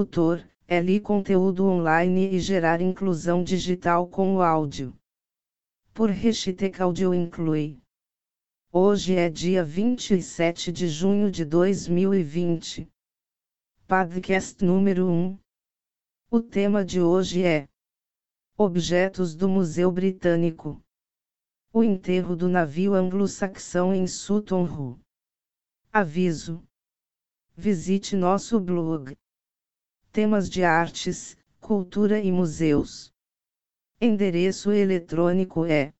Locutor, é ler conteúdo online e gerar inclusão digital com o áudio. Por hashtag áudio inclui. Hoje é dia 27 de junho de 2020. Podcast número 1. O tema de hoje é Objetos do Museu Britânico. O enterro do navio anglo-saxão em Sutton Hoo. Aviso. Visite nosso blog. Temas de artes, cultura e museus. Endereço eletrônico é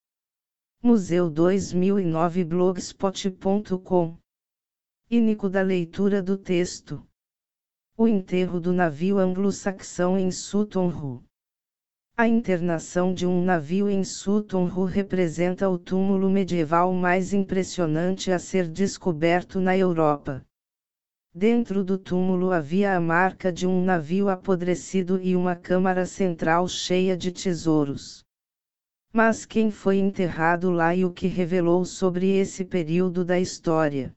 museu2009blogspot.com. Inico da leitura do texto. O enterro do navio anglo-saxão em Sutton Hoo. A internação de um navio em Sutton Hoo representa o túmulo medieval mais impressionante a ser descoberto na Europa. Dentro do túmulo havia a marca de um navio apodrecido e uma câmara central cheia de tesouros. Mas quem foi enterrado lá e o que revelou sobre esse período da história?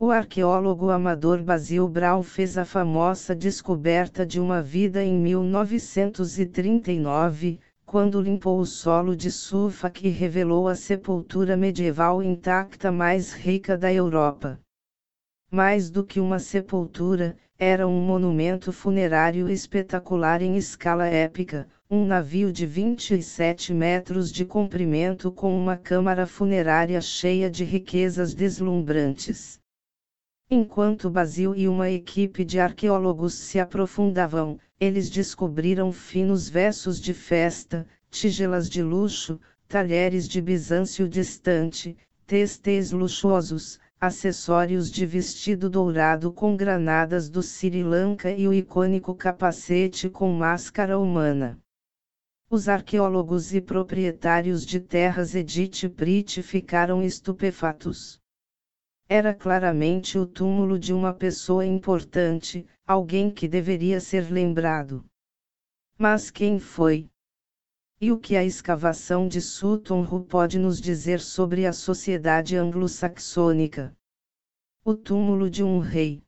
O arqueólogo amador Basil Brown fez a famosa descoberta de uma vida em 1939, quando limpou o solo de Suffolk e revelou a sepultura medieval intacta mais rica da Europa. Mais do que uma sepultura, era um monumento funerário espetacular em escala épica, um navio de 27 metros de comprimento com uma câmara funerária cheia de riquezas deslumbrantes. Enquanto Basil e uma equipe de arqueólogos se aprofundavam, eles descobriram finos versos de festa, tigelas de luxo, talheres de Bizâncio distante, textos luxuosos, acessórios de vestido dourado com granadas do Sri Lanka e o icônico capacete com máscara humana. Os arqueólogos e proprietários de terras Edith Prit ficaram estupefatos. Era claramente o túmulo de uma pessoa importante, alguém que deveria ser lembrado. Mas quem foi? E o que a escavação de Sutton Hoo pode nos dizer sobre a sociedade anglo-saxônica? O túmulo de um rei.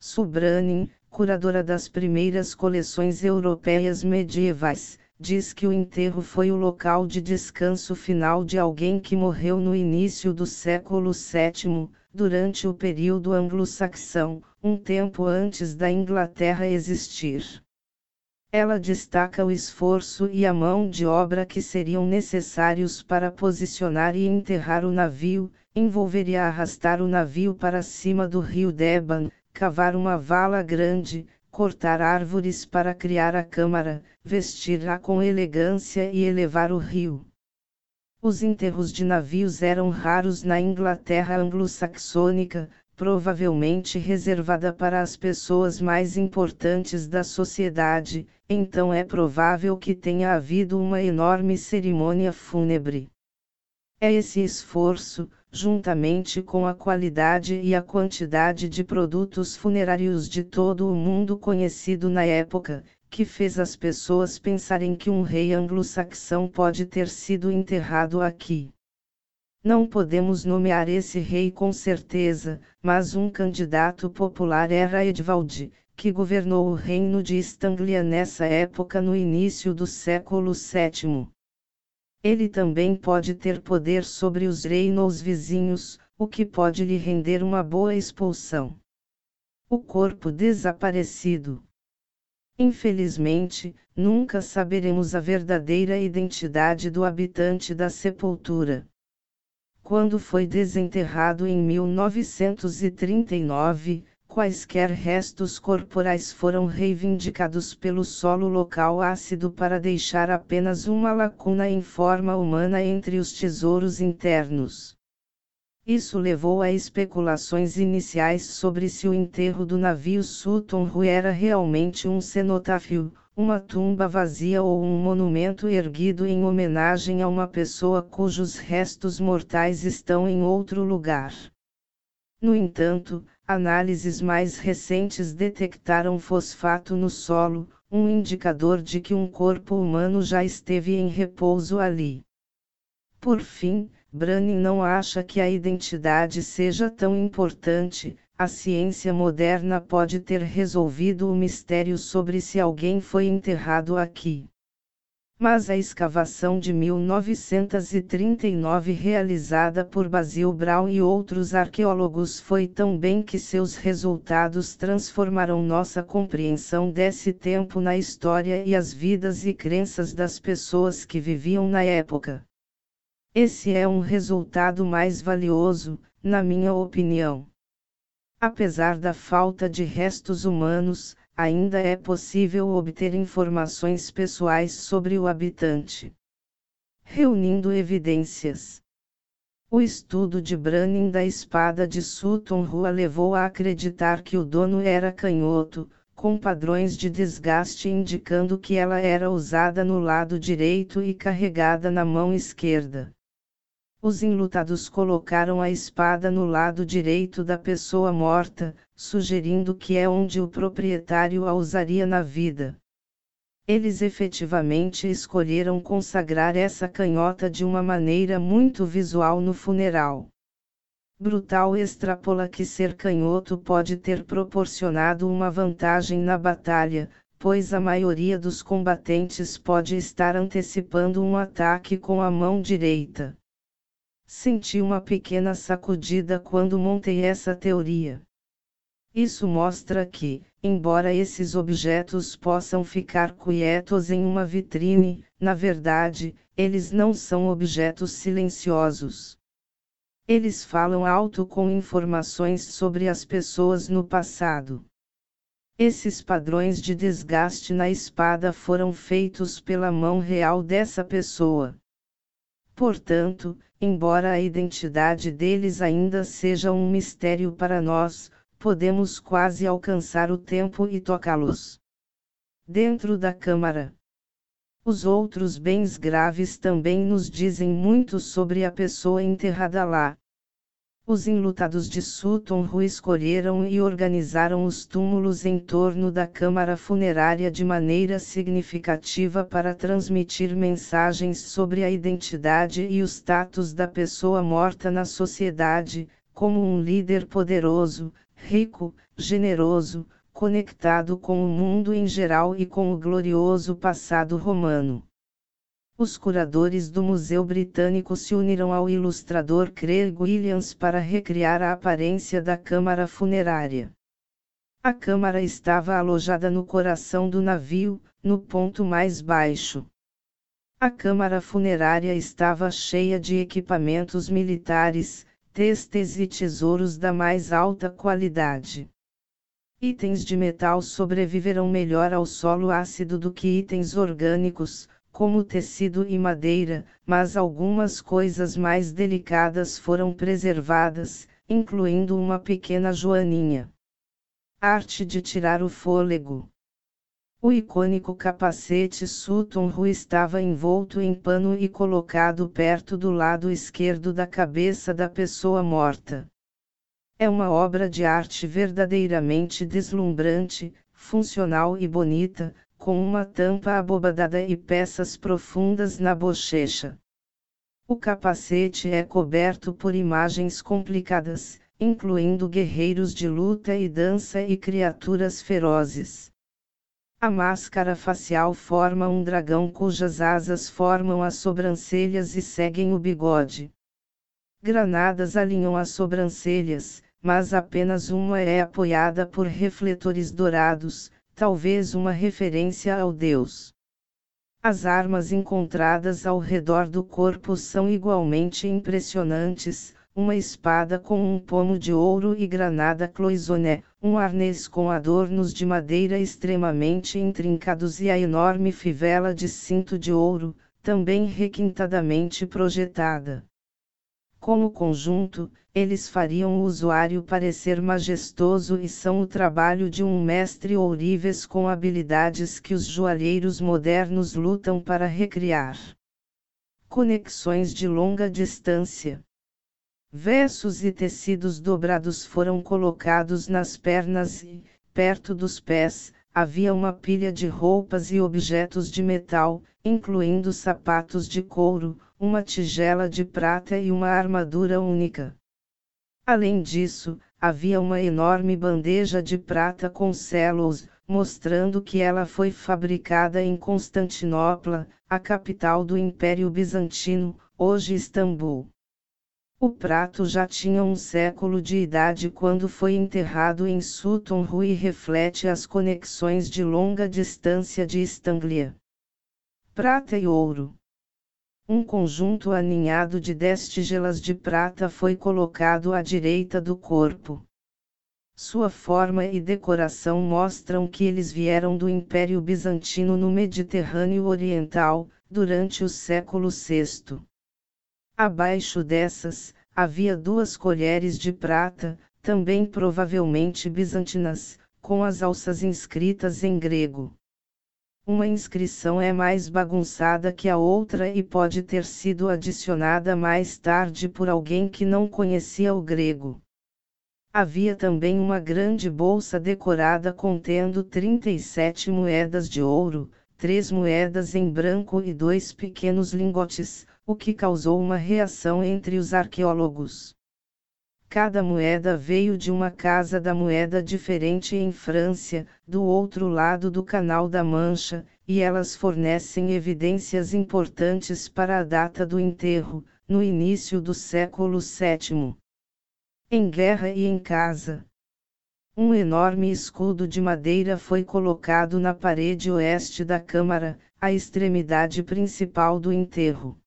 Subranin, curadora das primeiras coleções europeias medievais, diz que o enterro foi o local de descanso final de alguém que morreu no início do século VII, durante o período anglo-saxão, um tempo antes da Inglaterra existir. Ela destaca o esforço e a mão de obra que seriam necessários para posicionar e enterrar o navio, envolveria arrastar o navio para cima do rio Deban, cavar uma vala grande, cortar árvores para criar a câmara, vestir-a com elegância e elevar o rio. Os enterros de navios eram raros na Inglaterra anglo-saxônica, provavelmente reservada para as pessoas mais importantes da sociedade, então é provável que tenha havido uma enorme cerimônia fúnebre. É esse esforço, juntamente com a qualidade e a quantidade de produtos funerários de todo o mundo conhecido na época, que fez as pessoas pensarem que um rei anglo-saxão pode ter sido enterrado aqui. Não podemos nomear esse rei com certeza, mas um candidato popular era Edvald, que governou o reino de Estanglia nessa época no início do século VII. Ele também pode ter poder sobre os reinos vizinhos, o que pode lhe render uma boa expulsão. O corpo desaparecido. Infelizmente, nunca saberemos a verdadeira identidade do habitante da sepultura. Quando foi desenterrado em 1939, quaisquer restos corporais foram reivindicados pelo solo local ácido para deixar apenas uma lacuna em forma humana entre os tesouros internos. Isso levou a especulações iniciais sobre se o enterro do navio Sutton Hoo era realmente um cenotáfio, uma tumba vazia ou um monumento erguido em homenagem a uma pessoa cujos restos mortais estão em outro lugar. No entanto, análises mais recentes detectaram fosfato no solo, um indicador de que um corpo humano já esteve em repouso ali. Por fim, Branning não acha que a identidade seja tão importante, a ciência moderna pode ter resolvido o mistério sobre se alguém foi enterrado aqui. Mas a escavação de 1939 realizada por Basil Brown e outros arqueólogos foi tão bem que seus resultados transformaram nossa compreensão desse tempo na história e as vidas e crenças das pessoas que viviam na época. Esse é um resultado mais valioso, na minha opinião. Apesar da falta de restos humanos, ainda é possível obter informações pessoais sobre o habitante. Reunindo evidências. O estudo de Branning da espada de Sutton Rua levou a acreditar que o dono era canhoto, com padrões de desgaste indicando que ela era usada no lado direito e carregada na mão esquerda. Os enlutados colocaram a espada no lado direito da pessoa morta, sugerindo que é onde o proprietário a usaria na vida. Eles efetivamente escolheram consagrar essa canhota de uma maneira muito visual no funeral. Brutal extrapola que ser canhoto pode ter proporcionado uma vantagem na batalha, pois a maioria dos combatentes pode estar antecipando um ataque com a mão direita. Senti uma pequena sacudida quando montei essa teoria. Isso mostra que, embora esses objetos possam ficar quietos em uma vitrine, na verdade, eles não são objetos silenciosos. Eles falam alto com informações sobre as pessoas no passado. Esses padrões de desgaste na espada foram feitos pela mão real dessa pessoa. Portanto, embora a identidade deles ainda seja um mistério para nós, podemos quase alcançar o tempo e tocá-los. Dentro da Câmara. Os outros bens graves também nos dizem muito sobre a pessoa enterrada lá. Os enlutados de Sutton Rue escolheram e organizaram os túmulos em torno da câmara funerária de maneira significativa para transmitir mensagens sobre a identidade e o status da pessoa morta na sociedade, como um líder poderoso, rico, generoso, conectado com o mundo em geral e com o glorioso passado romano os curadores do Museu Britânico se uniram ao ilustrador Craig Williams para recriar a aparência da câmara funerária. A câmara estava alojada no coração do navio, no ponto mais baixo. A câmara funerária estava cheia de equipamentos militares, testes e tesouros da mais alta qualidade. Itens de metal sobreviverão melhor ao solo ácido do que itens orgânicos, como tecido e madeira, mas algumas coisas mais delicadas foram preservadas, incluindo uma pequena joaninha. Arte de tirar o fôlego. O icônico capacete Sutton Rue estava envolto em pano e colocado perto do lado esquerdo da cabeça da pessoa morta. É uma obra de arte verdadeiramente deslumbrante, funcional e bonita, com uma tampa abobadada e peças profundas na bochecha. O capacete é coberto por imagens complicadas, incluindo guerreiros de luta e dança e criaturas ferozes. A máscara facial forma um dragão cujas asas formam as sobrancelhas e seguem o bigode. Granadas alinham as sobrancelhas, mas apenas uma é apoiada por refletores dourados, talvez uma referência ao Deus. As armas encontradas ao redor do corpo são igualmente impressionantes, uma espada com um pomo de ouro e granada cloisonné, um arnês com adornos de madeira extremamente intrincados e a enorme fivela de cinto de ouro, também requintadamente projetada. Como conjunto, eles fariam o usuário parecer majestoso e são o trabalho de um mestre ourives com habilidades que os joalheiros modernos lutam para recriar. Conexões de longa distância. Versos e tecidos dobrados foram colocados nas pernas e, perto dos pés, havia uma pilha de roupas e objetos de metal, incluindo sapatos de couro, uma tigela de prata e uma armadura única. Além disso, havia uma enorme bandeja de prata com selos, mostrando que ela foi fabricada em Constantinopla, a capital do Império Bizantino, hoje Istambul. O prato já tinha um século de idade quando foi enterrado em Sutton Hoo e reflete as conexões de longa distância de Istanglia. Prata e ouro. Um conjunto aninhado de dez tigelas de prata foi colocado à direita do corpo. Sua forma e decoração mostram que eles vieram do Império Bizantino no Mediterrâneo Oriental, durante o século VI. Abaixo dessas, havia duas colheres de prata, também provavelmente bizantinas, com as alças inscritas em grego. Uma inscrição é mais bagunçada que a outra e pode ter sido adicionada mais tarde por alguém que não conhecia o grego. Havia também uma grande bolsa decorada contendo 37 moedas de ouro, três moedas em branco e dois pequenos lingotes, o que causou uma reação entre os arqueólogos. Cada moeda veio de uma casa da moeda diferente em França, do outro lado do Canal da Mancha, e elas fornecem evidências importantes para a data do enterro, no início do século VII. Em guerra e em casa. Um enorme escudo de madeira foi colocado na parede oeste da câmara, a extremidade principal do enterro.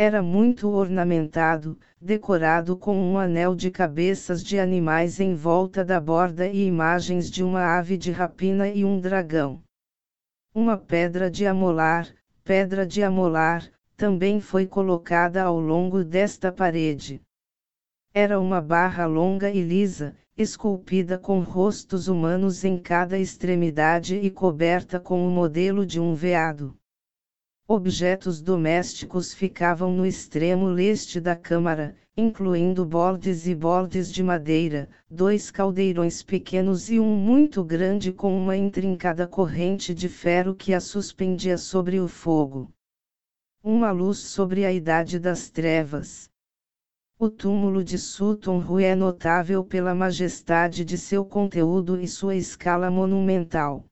Era muito ornamentado, decorado com um anel de cabeças de animais em volta da borda e imagens de uma ave de rapina e um dragão. Uma pedra de amolar, pedra de amolar, também foi colocada ao longo desta parede. Era uma barra longa e lisa, esculpida com rostos humanos em cada extremidade e coberta com o modelo de um veado. Objetos domésticos ficavam no extremo leste da câmara, incluindo bordes e bordes de madeira, dois caldeirões pequenos e um muito grande com uma intrincada corrente de ferro que a suspendia sobre o fogo. Uma luz sobre a Idade das Trevas. O túmulo de Sutton Hoo é notável pela majestade de seu conteúdo e sua escala monumental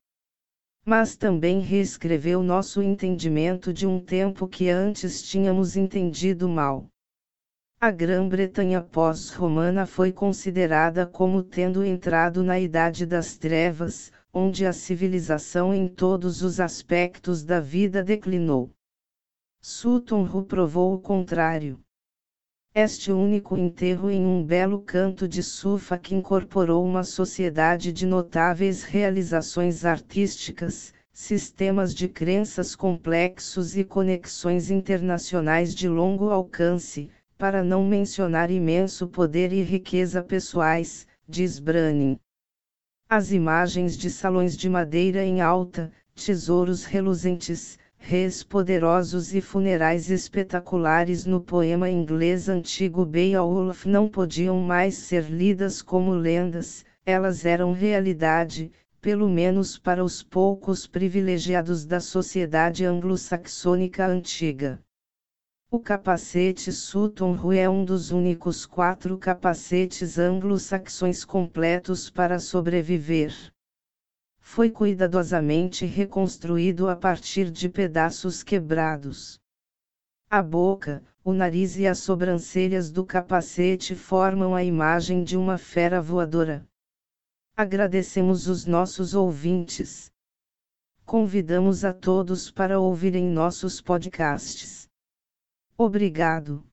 mas também reescreveu nosso entendimento de um tempo que antes tínhamos entendido mal. A Grã-Bretanha pós-romana foi considerada como tendo entrado na Idade das Trevas, onde a civilização em todos os aspectos da vida declinou. Sutton provou o contrário. Este único enterro em um belo canto de Suffolk incorporou uma sociedade de notáveis realizações artísticas, sistemas de crenças complexos e conexões internacionais de longo alcance, para não mencionar imenso poder e riqueza pessoais, diz Branning. As imagens de salões de madeira em alta, tesouros reluzentes, reis poderosos e funerais espetaculares no poema inglês antigo Beowulf não podiam mais ser lidas como lendas, elas eram realidade, pelo menos para os poucos privilegiados da sociedade anglo-saxônica antiga. O capacete Sutton Hoo é um dos únicos quatro capacetes anglo-saxões completos para sobreviver foi cuidadosamente reconstruído a partir de pedaços quebrados. A boca, o nariz e as sobrancelhas do capacete formam a imagem de uma fera voadora. Agradecemos os nossos ouvintes. Convidamos a todos para ouvirem nossos podcasts. Obrigado.